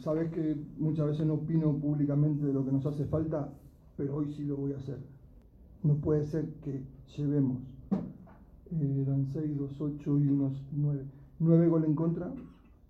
Sabes que muchas veces no opino públicamente de lo que nos hace falta, pero hoy sí lo voy a hacer. No puede ser que llevemos, eh, eran 6, 2, 8 y unos 9. 9 goles en contra,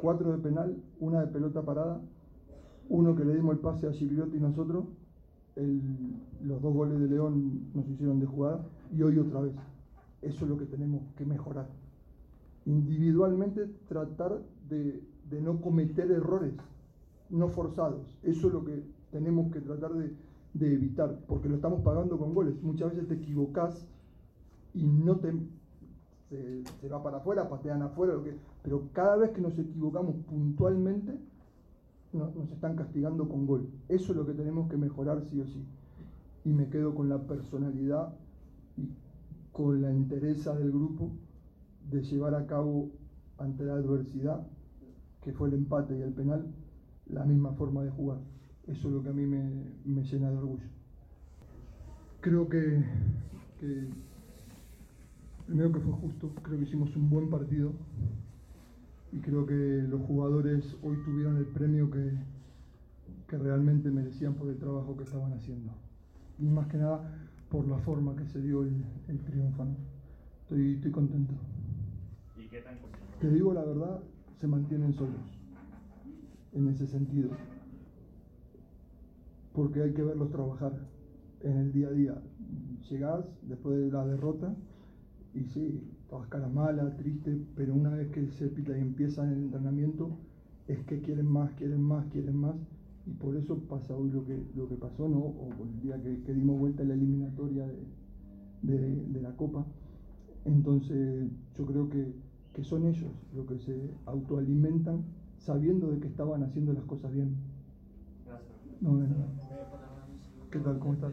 4 de penal, una de pelota parada, uno que le dimos el pase a Gigliotti y nosotros, los dos goles de León nos hicieron de jugada y hoy otra vez. Eso es lo que tenemos que mejorar. Individualmente tratar de, de no cometer errores no forzados. Eso es lo que tenemos que tratar de, evitar, porque lo estamos pagando con goles. Muchas veces te equivocas y no te se, se va para afuera, patean afuera, lo que, pero cada vez que nos equivocamos puntualmente, no- nos están castigando con gol. Eso es lo que tenemos que mejorar sí o sí. Y me quedo con la personalidad y con la entereza del grupo de llevar a cabo ante la adversidad, que fue el empate y el penal, la misma forma de jugar. Eso es lo que a mí me, me llena de orgullo. Creo que, que primero que fue justo, creo que hicimos un buen partido y creo que los jugadores hoy tuvieron el premio que, que realmente merecían por el trabajo que estaban haciendo. Y más que nada por la forma que se dio el, el triunfo. ¿no? Estoy, estoy contento. ¿Y qué tan? Te digo la verdad, se mantienen solos en ese sentido. Porque hay que verlos trabajar en el día a día. Llegás después de la derrota y sí, todas caras malas, triste, pero una vez que se pita y empieza el entrenamiento, es que quieren más, quieren más, quieren más. Y por eso pasa hoy lo que, lo que pasó, ¿no? O por el día que, que dimos vuelta en la eliminatoria de, de- de la Copa. Entonces yo creo que, que son ellos los que se autoalimentan sabiendo de que estaban haciendo las cosas bien. Gracias. No. ¿Qué tal? ¿Cómo estás?